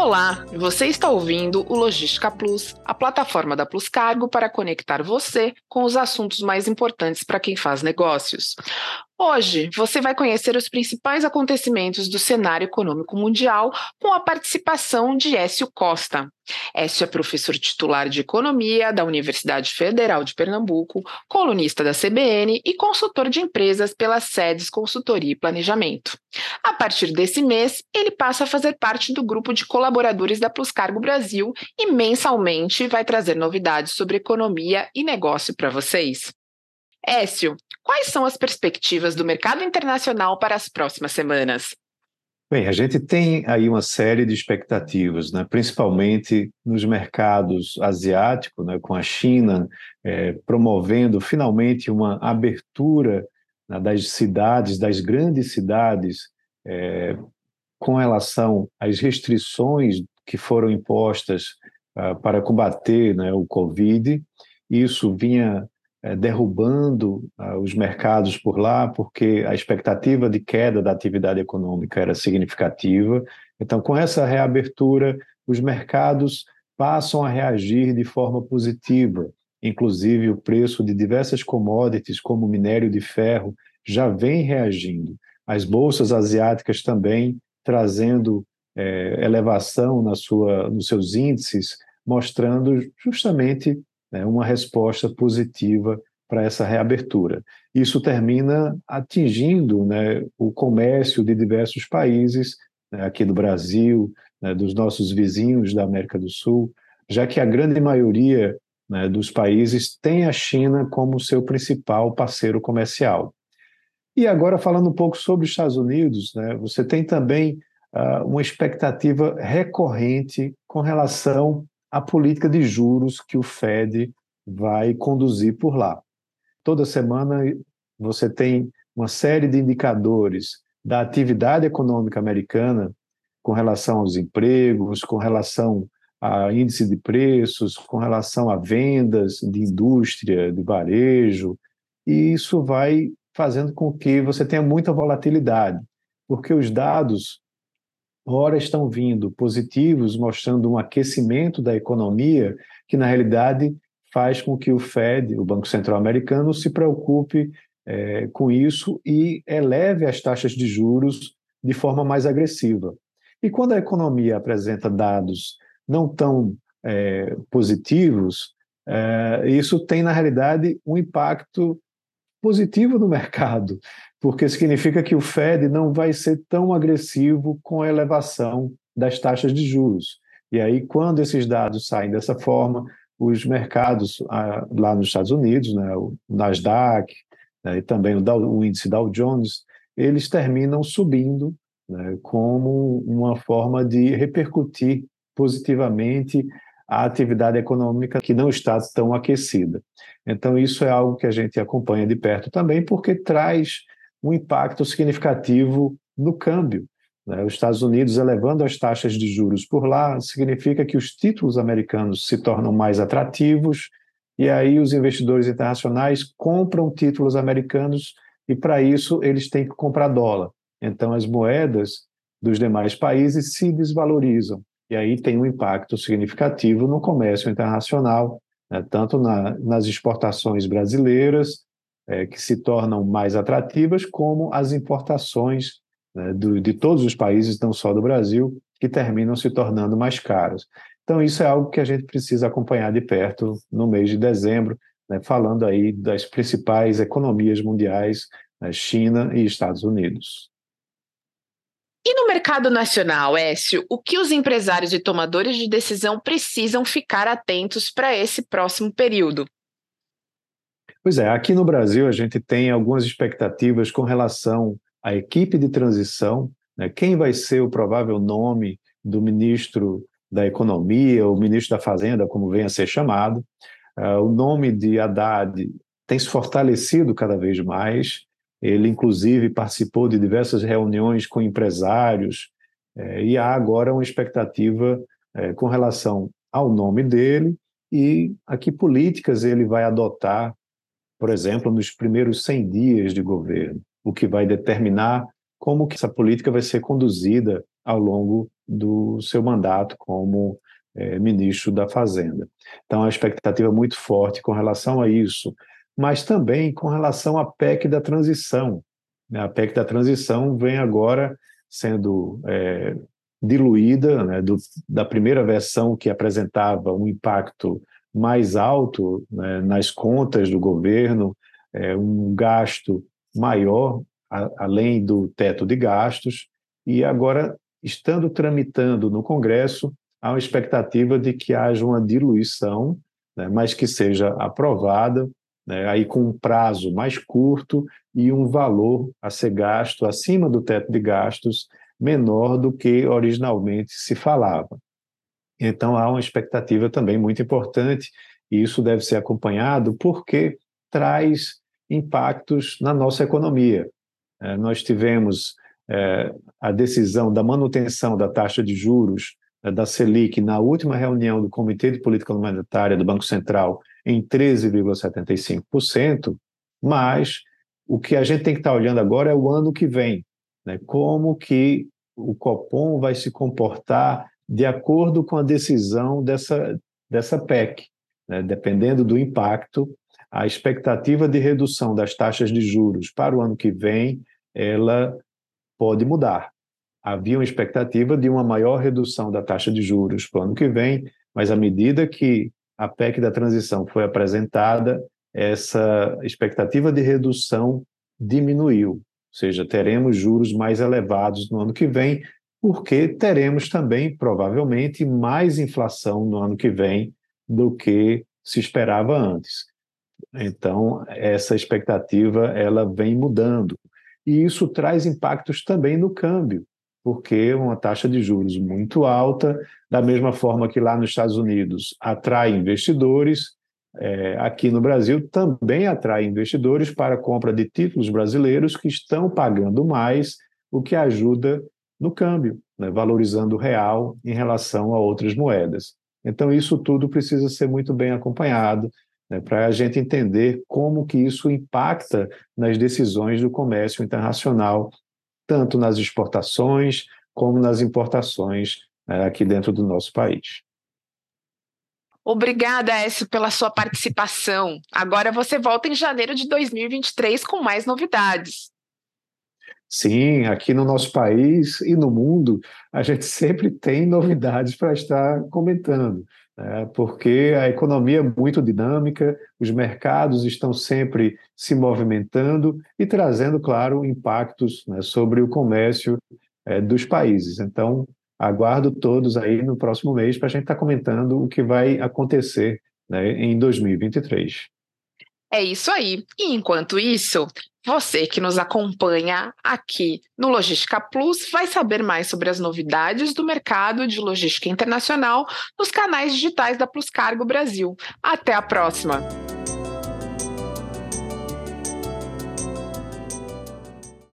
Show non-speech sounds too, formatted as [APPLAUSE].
Olá, você está ouvindo o Logística Plus, a plataforma da Plus Cargo para conectar você com os assuntos mais importantes para quem faz negócios. Hoje, você vai conhecer os principais acontecimentos do cenário econômico mundial com a participação de Écio Costa. Écio é professor titular de Economia da Universidade Federal de Pernambuco, colunista da CBN e consultor de empresas pelas sedes Consultoria e Planejamento. A partir desse mês, ele passa a fazer parte do grupo de colaboradores da Plus Cargo Brasil e mensalmente vai trazer novidades sobre economia e negócio para vocês. Écio, quais são as perspectivas do mercado internacional para as próximas semanas? Bem, a gente tem aí uma série de expectativas, né? principalmente nos mercados asiáticos, né? com a China é, promovendo finalmente uma abertura né, das cidades, das grandes cidades, é, com relação às restrições que foram impostas uh, para combater né, o Covid. Isso vinha derrubando uh, os mercados por lá, porque a expectativa de queda da atividade econômica era significativa. Então, com essa reabertura, os mercados passam a reagir de forma positiva. Inclusive, o preço de diversas commodities, como minério de ferro, já vem reagindo. As bolsas asiáticas também trazendo é, elevação na sua, nos seus índices, mostrando justamente né, uma resposta positiva para essa reabertura. Isso termina atingindo né, o comércio de diversos países, né, aqui do Brasil, né, dos nossos vizinhos da América do Sul, já que a grande maioria né, dos países tem a China como seu principal parceiro comercial. E agora, falando um pouco sobre os Estados Unidos, né, você tem também uh, uma expectativa recorrente com relação a política de juros que o Fed vai conduzir por lá. Toda semana você tem uma série de indicadores da atividade econômica americana com relação aos empregos, com relação a índice de preços, com relação a vendas de indústria, de varejo, e isso vai fazendo com que você tenha muita volatilidade, porque os dados ora estão vindo positivos, mostrando um aquecimento da economia, que na realidade faz com que o Fed, o Banco Central Americano, se preocupe é, com isso e eleve as taxas de juros de forma mais agressiva. E quando a economia apresenta dados não tão é, positivos, é, isso tem, na realidade, um impacto positivo no mercado, porque significa que o Fed não vai ser tão agressivo com a elevação das taxas de juros. E aí, quando esses dados saem dessa forma, os mercados ah, lá nos Estados Unidos, né, o Nasdaq né, e também o, Dow, o, índice Dow Jones, eles terminam subindo né, como uma forma de repercutir positivamente a atividade econômica que não está tão aquecida. Então, isso é algo que a gente acompanha de perto também, porque traz um impacto significativo no câmbio. Né? Os Estados Unidos elevando as taxas de juros por lá significa que os títulos americanos se tornam mais atrativos e aí os investidores internacionais compram títulos americanos e para isso eles têm que comprar dólar. Então as moedas dos demais países se desvalorizam e aí tem um impacto significativo no comércio internacional, né? tanto na, nas exportações brasileiras é, que se tornam mais atrativas, como as importações né, do, de todos os países, não só do Brasil, que terminam se tornando mais caros. Então, isso é algo que a gente precisa acompanhar de perto no mês de dezembro, né, falando aí das principais economias mundiais, né, China e Estados Unidos. E no mercado nacional, Écio, o que os empresários e tomadores de decisão precisam ficar atentos para esse próximo período? Pois é, aqui no Brasil a gente tem algumas expectativas com relação a equipe de transição, né, quem vai ser o provável nome do ministro da Economia, ou ministro da Fazenda, como venha a ser chamado. Uh, o nome de Haddad tem se fortalecido cada vez mais. Ele, inclusive, participou de diversas reuniões com empresários, eh, e há agora uma expectativa eh, com relação ao nome dele e a que políticas ele vai adotar, por exemplo, nos primeiros 100 dias de governo o que vai determinar como que essa política vai ser conduzida ao longo do seu mandato como é, ministro da Fazenda. Então, a expectativa é muito forte com relação a isso, mas também com relação à PEC da transição. Né? A PEC da transição vem agora sendo é, diluída né, do, da primeira versão que apresentava um impacto mais alto né, nas contas do governo, é, um gasto maior, a, além do teto de gastos, e agora, estando tramitando no Congresso, há uma expectativa de que haja uma diluição, né, mas que seja aprovada, né, aí com um prazo mais curto e um valor a ser gasto acima do teto de gastos menor do que originalmente se falava. Então há uma expectativa também muito importante, e isso deve ser acompanhado porque traz impactos na nossa economia. É, nós tivemos é, a decisão da manutenção da taxa de juros é, da Selic na última reunião do Comitê de Política Monetária do Banco Central em 13,75%, mas o que a gente tem que estar olhando agora é o ano que vem, né? como que o Copom vai se comportar de acordo com a decisão dessa, dessa PEC. Né? Dependendo do impacto, a expectativa de redução das taxas de juros para o ano que vem, ela pode mudar. Havia uma expectativa de uma maior redução da taxa de juros para o ano que vem, mas à medida que a PEC da transição foi apresentada, essa expectativa de redução diminuiu, ou seja, teremos juros mais elevados no ano que vem, porque teremos também, provavelmente, mais inflação no ano que vem do que se esperava antes. Então, essa expectativa ela vem mudando. E isso traz impactos também no câmbio, porque uma taxa de juros muito alta, da mesma forma que lá nos Estados Unidos atrai investidores, é, aqui no Brasil também atrai investidores para compra de títulos brasileiros que estão pagando mais, o que ajuda no câmbio, né, valorizando o real em relação a outras moedas. Então, isso tudo precisa ser muito bem acompanhado né, para a gente entender como que isso impacta nas decisões do comércio internacional, tanto nas exportações como nas importações né, aqui dentro do nosso país. Obrigada, Écio, pela sua participação. Agora você volta em janeiro de 2023 com mais novidades. Sim, aqui no nosso país e no mundo, a gente [LAUGHS] sempre tem novidades para estar comentando, né? porque a economia é muito dinâmica, os mercados estão sempre se movimentando e trazendo, claro, impactos né, sobre o comércio é, dos países. Então, aguardo todos aí no próximo mês para a gente estar tá comentando o que vai acontecer né, em 2023. É isso aí. E enquanto isso, você que nos acompanha aqui no Logística Plus vai saber mais sobre as novidades do mercado de logística internacional nos canais digitais da Plus Cargo Brasil. Até a próxima!